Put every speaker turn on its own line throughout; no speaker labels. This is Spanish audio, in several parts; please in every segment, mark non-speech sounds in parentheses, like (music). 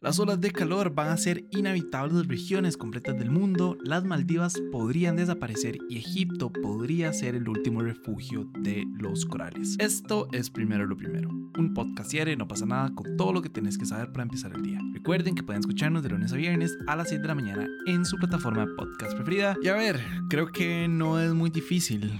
Las olas de calor van a ser inhabitables regiones completas del mundo, las Maldivas podrían desaparecer y Egipto podría ser el último refugio de los corales. Esto es primero lo primero. Un podcast diario, no pasa nada con todo lo que tienes que saber para empezar el día. Recuerden que pueden escucharnos de lunes a viernes a las 7 de la mañana en su plataforma de podcast preferida. Y a ver, creo que no es muy difícil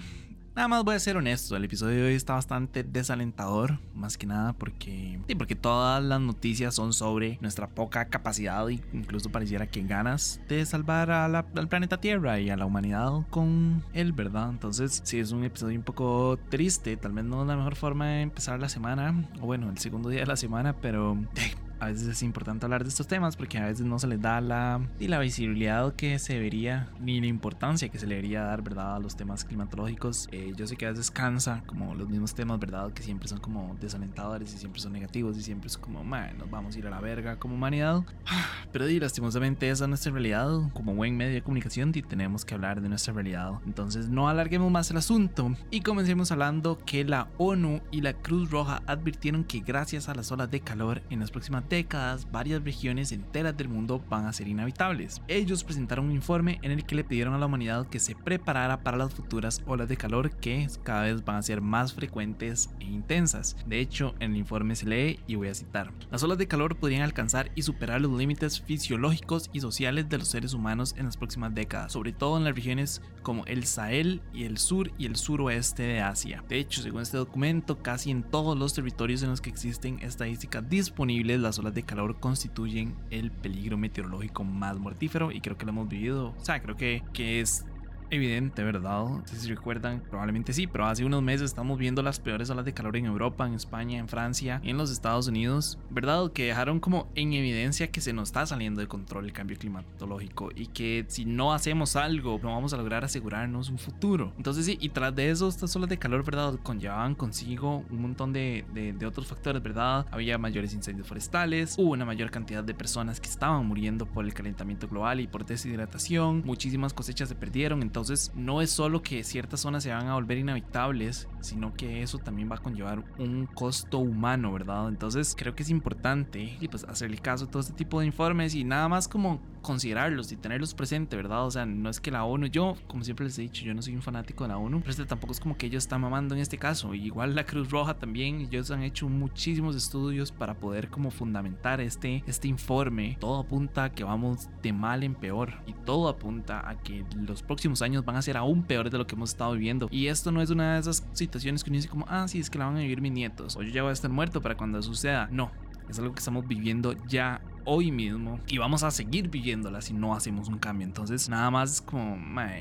Nada más voy a ser honesto, el episodio de hoy está bastante desalentador, más que nada porque, sí, porque todas las noticias son sobre nuestra poca capacidad e incluso pareciera que ganas de salvar al planeta Tierra y a la humanidad con él, ¿verdad? Entonces, sí, es un episodio un poco triste, tal vez no es la mejor forma de empezar la semana, o bueno, el segundo día de la semana, pero... (laughs) Eh, a veces es importante hablar de estos temas porque a veces no se les da la, y la visibilidad que se debería ni la importancia que se le debería dar, ¿verdad? A los temas climatológicos. Eh, yo sé que a veces cansa como los mismos temas, ¿verdad? Que siempre son como desalentadores y siempre son negativos y siempre es como, man, nos vamos a ir a la verga como humanidad. (sighs) Pero di, lastimosamente esa es nuestra realidad. Como buen medio de comunicación y tenemos que hablar de nuestra realidad. Entonces no alarguemos más el asunto y comencemos hablando que la ONU y la Cruz Roja advirtieron que gracias a las olas de calor en las próximas décadas, varias regiones enteras del mundo van a ser inhabitables. Ellos presentaron un informe en el que le pidieron a la humanidad que se preparara para las futuras olas de calor que cada vez van a ser más frecuentes e intensas. De hecho, en el informe se lee y voy a citar, las olas de calor podrían alcanzar y superar los límites fisiológicos y sociales de los seres humanos en las próximas décadas, sobre todo en las regiones como el Sahel y el sur y el suroeste de Asia. De hecho, según este documento, casi en todos los territorios en los que existen estadísticas disponibles, las olas de calor constituyen el peligro meteorológico más mortífero y creo que lo hemos vivido. O sea, creo que, que es evidente, ¿verdad? No sé si recuerdan, probablemente sí, pero hace unos meses estamos viendo las peores olas de calor en Europa, en España, en Francia, en los Estados Unidos, ¿verdad? Que dejaron como en evidencia que se nos está saliendo de control el cambio climatológico y que si no hacemos algo no vamos a lograr asegurarnos un futuro. Entonces sí, y tras de eso, estas olas de calor, ¿verdad? Conllevaban consigo un montón de, de, de otros factores, ¿verdad? Había mayores incendios forestales, hubo una mayor cantidad de personas que estaban muriendo por el calentamiento global y por deshidratación, muchísimas cosechas se perdieron, entonces entonces no es solo que ciertas zonas se van a volver inhabitables, sino que eso también va a conllevar un costo humano, ¿verdad? Entonces creo que es importante y pues hacerle caso a todo este tipo de informes y nada más como considerarlos y tenerlos presente, ¿verdad? O sea, no es que la ONU, yo como siempre les he dicho, yo no soy un fanático de la ONU, pero este tampoco es como que ellos están mamando en este caso. igual la Cruz Roja también, ellos han hecho muchísimos estudios para poder como fundamentar este, este informe. Todo apunta a que vamos de mal en peor y todo apunta a que los próximos años van a ser aún peores de lo que hemos estado viviendo. Y esto no es una de esas situaciones que uno dice como, ah, sí, es que la van a vivir mis nietos, o yo ya voy a estar muerto para cuando suceda. No, es algo que estamos viviendo ya hoy mismo y vamos a seguir viviéndola si no hacemos un cambio. Entonces, nada más es como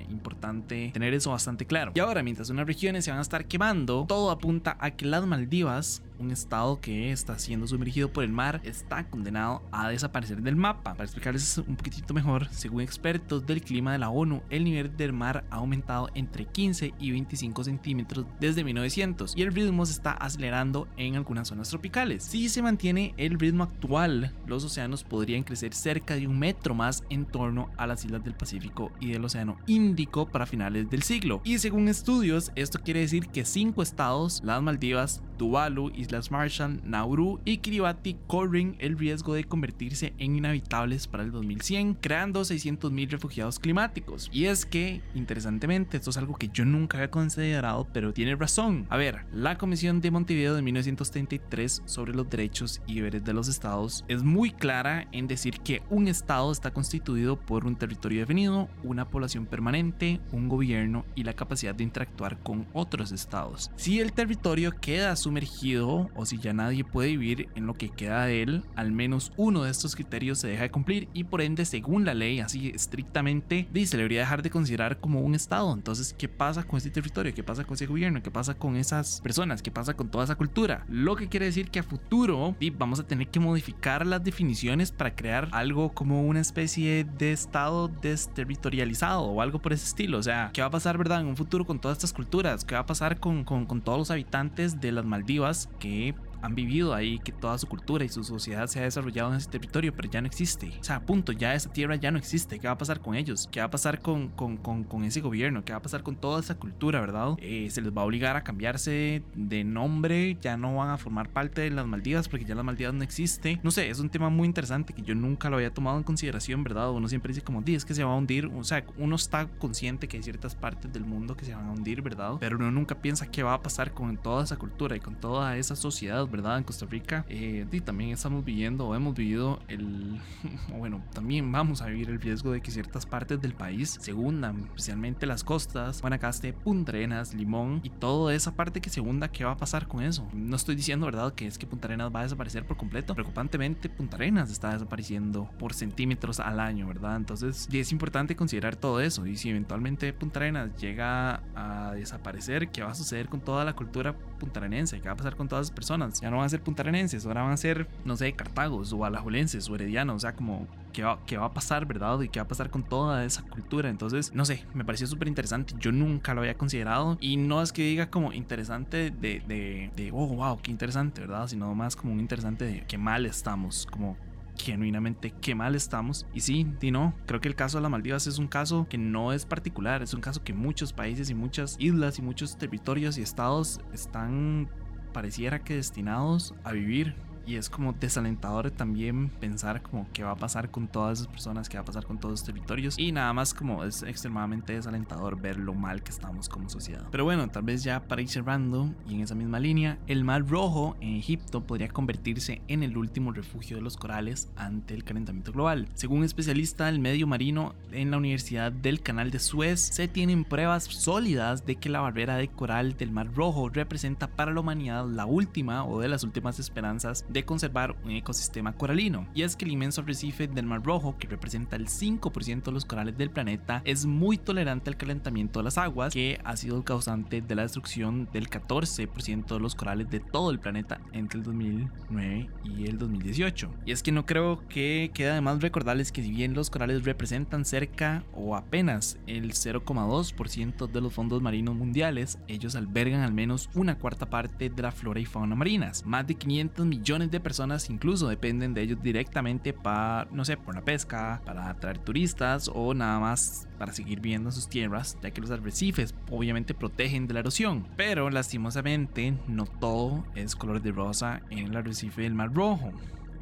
importante tener eso bastante claro. Y ahora, mientras unas regiones se van a estar quemando, todo apunta a que las Maldivas un estado que está siendo sumergido por el mar está condenado a desaparecer del mapa. Para explicarles un poquitito mejor, según expertos del clima de la ONU, el nivel del mar ha aumentado entre 15 y 25 centímetros desde 1900 y el ritmo se está acelerando en algunas zonas tropicales. Si se mantiene el ritmo actual, los océanos podrían crecer cerca de un metro más en torno a las islas del Pacífico y del Océano Índico para finales del siglo. Y según estudios, esto quiere decir que cinco estados, las Maldivas, Tuvalu, Islas Marshall, Nauru y Kiribati corren el riesgo de convertirse en inhabitables para el 2100, creando 600.000 refugiados climáticos. Y es que, interesantemente, esto es algo que yo nunca había considerado, pero tiene razón. A ver, la Comisión de Montevideo de 1933 sobre los derechos y deberes de los estados es muy clara en decir que un estado está constituido por un territorio definido, una población permanente, un gobierno y la capacidad de interactuar con otros estados. Si el territorio queda sumergido o si ya nadie puede vivir en lo que queda de él, al menos uno de estos criterios se deja de cumplir y por ende, según la ley, así estrictamente, se debería dejar de considerar como un estado. Entonces, ¿qué pasa con este territorio? ¿Qué pasa con ese gobierno? ¿Qué pasa con esas personas? ¿Qué pasa con toda esa cultura? Lo que quiere decir que a futuro vamos a tener que modificar las definiciones para crear algo como una especie de estado desterritorializado o algo por ese estilo. O sea, ¿qué va a pasar, verdad, en un futuro con todas estas culturas? ¿Qué va a pasar con, todos los habitantes de las Maldivas skip. Han vivido ahí, que toda su cultura y su sociedad se ha desarrollado en ese territorio, pero ya no existe. O sea, punto, ya esa tierra ya no existe. ¿Qué va a pasar con ellos? ¿Qué va a pasar con, con, con, ese gobierno? ¿Qué va a pasar con toda esa cultura, verdad? Eh, se les va a obligar a cambiarse de nombre, ya no van a formar parte de las Maldivas porque ya las Maldivas no existe. No sé, es un tema muy interesante que yo nunca lo había tomado en consideración, ¿verdad? Uno siempre dice como, es que se va a hundir. O sea, uno está consciente que hay ciertas partes del mundo que se van a hundir, ¿verdad? Pero uno nunca piensa qué va a pasar con toda esa cultura y con toda esa sociedad, ¿verdad? En Costa Rica. Eh, y también estamos viviendo o hemos vivido el, (laughs) bueno, también vamos a vivir el riesgo de que ciertas partes del país se hundan, especialmente las costas, Guanacaste, Punta Arenas, Limón y toda esa parte que se hunda, ¿qué va a pasar con eso? No estoy diciendo, ¿verdad? Que es que Punta Arenas va a desaparecer por completo. Preocupantemente, Punta Arenas está desapareciendo por centímetros al año, ¿verdad? Entonces, es importante considerar todo eso. Y si eventualmente Punta Arenas llega a desaparecer, ¿qué va a suceder con toda la cultura puntarenense? ¿Qué va a pasar con todas las personas? Ya no van a ser puntarenenses, ahora van a ser, no sé, cartagos o alajuelenses o heredianos, o sea, como qué va, qué va a pasar, ¿verdad? Y qué va a pasar con toda esa cultura. Entonces, no sé, me pareció súper interesante. Yo nunca lo había considerado. Y no es que diga como interesante de, de, de, oh, wow, qué interesante, ¿verdad? Sino más como un interesante de qué mal estamos, como genuinamente qué mal estamos. Y sí, y no, creo que el caso de las Maldivas es un caso que no es particular, es un caso que muchos países y muchas islas y muchos territorios y estados están pareciera que destinados a vivir y es como desalentador también pensar como qué va a pasar con todas esas personas, qué va a pasar con todos los territorios y nada más como es extremadamente desalentador ver lo mal que estamos como sociedad. Pero bueno, tal vez ya para ir cerrando y en esa misma línea, el Mar Rojo en Egipto podría convertirse en el último refugio de los corales ante el calentamiento global. Según un especialista del medio marino en la Universidad del Canal de Suez, se tienen pruebas sólidas de que la barrera de coral del Mar Rojo representa para la humanidad la última o de las últimas esperanzas conservar un ecosistema coralino. Y es que el inmenso arrecife del Mar Rojo, que representa el 5% de los corales del planeta, es muy tolerante al calentamiento de las aguas, que ha sido el causante de la destrucción del 14% de los corales de todo el planeta entre el 2009 y el 2018. Y es que no creo que queda de más recordarles que si bien los corales representan cerca o apenas el 0,2% de los fondos marinos mundiales, ellos albergan al menos una cuarta parte de la flora y fauna marinas. Más de 500 millones de personas incluso dependen de ellos directamente para, no sé, por la pesca, para atraer turistas o nada más para seguir viviendo sus tierras, ya que los arrecifes obviamente protegen de la erosión. Pero lastimosamente no todo es color de rosa en el arrecife del Mar Rojo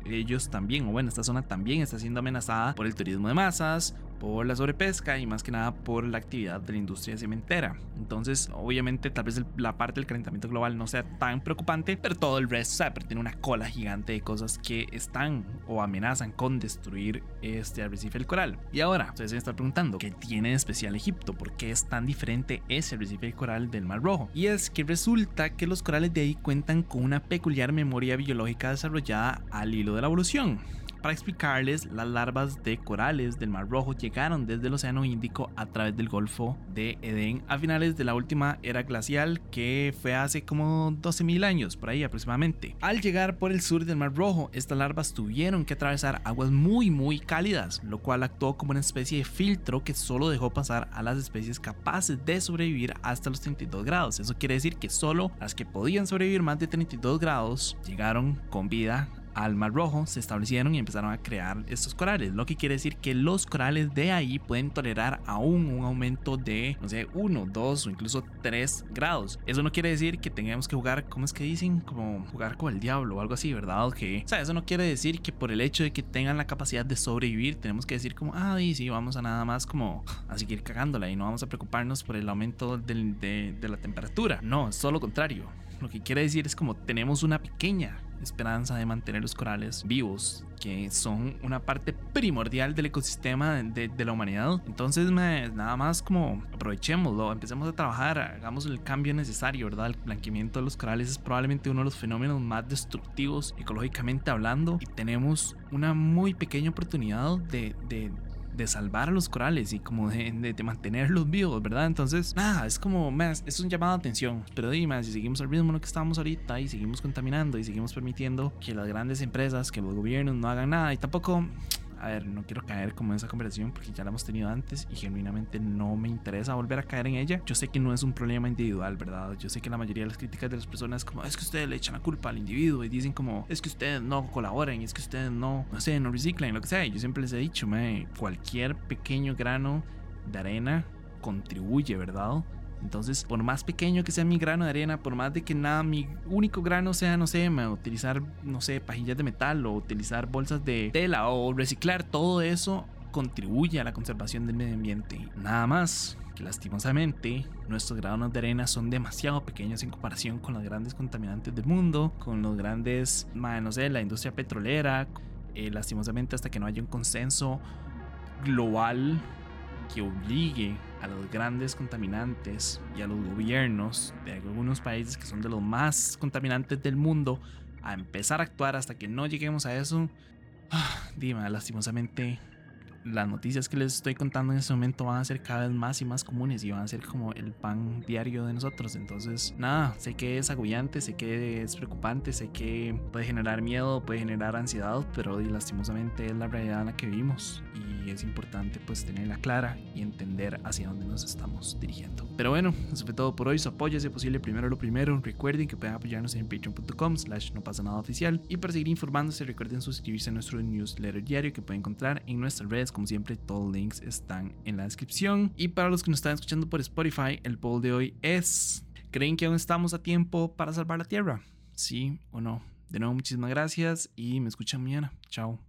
ellos también, o bueno, esta zona también está siendo amenazada por el turismo de masas, por la sobrepesca y más que nada por la actividad de la industria cementera. Entonces, obviamente, tal vez la parte del calentamiento global no sea tan preocupante, pero todo el resto, o tiene una cola gigante de cosas que están o amenazan con destruir este arrecife del coral. Y ahora, ustedes se están preguntando, ¿qué tiene de especial Egipto? ¿Por qué es tan diferente ese arrecife del coral del Mar Rojo? Y es que resulta que los corales de ahí cuentan con una peculiar memoria biológica desarrollada al hilo de la evolución. Para explicarles, las larvas de corales del Mar Rojo llegaron desde el Océano Índico a través del Golfo de Edén a finales de la última era glacial que fue hace como 12.000 años, por ahí aproximadamente. Al llegar por el sur del Mar Rojo, estas larvas tuvieron que atravesar aguas muy muy cálidas, lo cual actuó como una especie de filtro que solo dejó pasar a las especies capaces de sobrevivir hasta los 32 grados. Eso quiere decir que solo las que podían sobrevivir más de 32 grados llegaron con vida al Mar Rojo se establecieron y empezaron a crear estos corales, lo que quiere decir que los corales de ahí pueden tolerar aún un aumento de, no sé, 1, 2 o incluso 3 grados. Eso no quiere decir que tengamos que jugar, ¿cómo es que dicen? Como jugar con el diablo o algo así, ¿verdad? Que, o sea, eso no quiere decir que por el hecho de que tengan la capacidad de sobrevivir, tenemos que decir como, ah, sí, vamos a nada más como a seguir cagándola y no vamos a preocuparnos por el aumento de, de la temperatura. No, es todo lo contrario. Lo que quiere decir es como tenemos una pequeña esperanza de mantener los corales vivos, que son una parte primordial del ecosistema de, la humanidad. Entonces, nada más como aprovechémoslo, empecemos a trabajar, hagamos el cambio necesario, ¿verdad? El blanqueamiento de los corales es probablemente uno de los fenómenos más destructivos ecológicamente hablando y tenemos una muy pequeña oportunidad de, de de salvar a los corales y como de, de, mantenerlos vivos, ¿verdad? Entonces, nada, es como, más, es un llamado de atención. Pero dime, si seguimos al ritmo en lo que estamos ahorita y seguimos contaminando y seguimos permitiendo que las grandes empresas, que los gobiernos no hagan nada y tampoco a ver, no quiero caer como en esa conversación porque ya la hemos tenido antes y genuinamente no me interesa volver a caer en ella. Yo sé que no es un problema individual, ¿verdad? Yo sé que la mayoría de las críticas de las personas es como, es que ustedes le echan la culpa al individuo y dicen como, es que ustedes no colaboran, es que ustedes no, no sé, no reciclan, lo que sea. Y yo siempre les he dicho, cualquier pequeño grano de arena contribuye, ¿verdad? Entonces, por más pequeño que sea mi grano de arena, por más de que nada, mi único grano sea, no sé, utilizar, no sé, pajillas de metal o utilizar bolsas de tela o reciclar, todo eso contribuye a la conservación del medio ambiente. Nada más que lastimosamente nuestros granos de arena son demasiado pequeños en comparación con los grandes contaminantes del mundo, con los grandes, no sé, la industria petrolera. Eh, lastimosamente hasta que no haya un consenso global que obligue a los grandes contaminantes y a los gobiernos de algunos países que son de los más contaminantes del mundo a empezar a actuar hasta que no lleguemos a eso, ah, dime, lastimosamente las noticias que les estoy contando en este momento van a ser cada vez más y más comunes y van a ser como el pan diario de nosotros. Entonces, nada, sé que es agobiante, sé que es preocupante, sé que puede generar miedo, puede generar ansiedad, pero lastimosamente es la realidad en la que vivimos y es importante pues tenerla clara y entender hacia dónde nos estamos dirigiendo. Pero bueno, eso fue todo por hoy. Su apoyo, si posible, primero lo primero. Recuerden que pueden apoyarnos en patreon.com slash no pasa nada oficial y para seguir informándose recuerden suscribirse a nuestro newsletter diario que pueden encontrar en nuestras redes como siempre, todos los links están en la descripción. Y para los que nos están escuchando por Spotify, el poll de hoy es: ¿Creen que aún estamos a tiempo para salvar la Tierra? ¿Sí o no? De nuevo, muchísimas gracias y me escuchan mañana. Chao.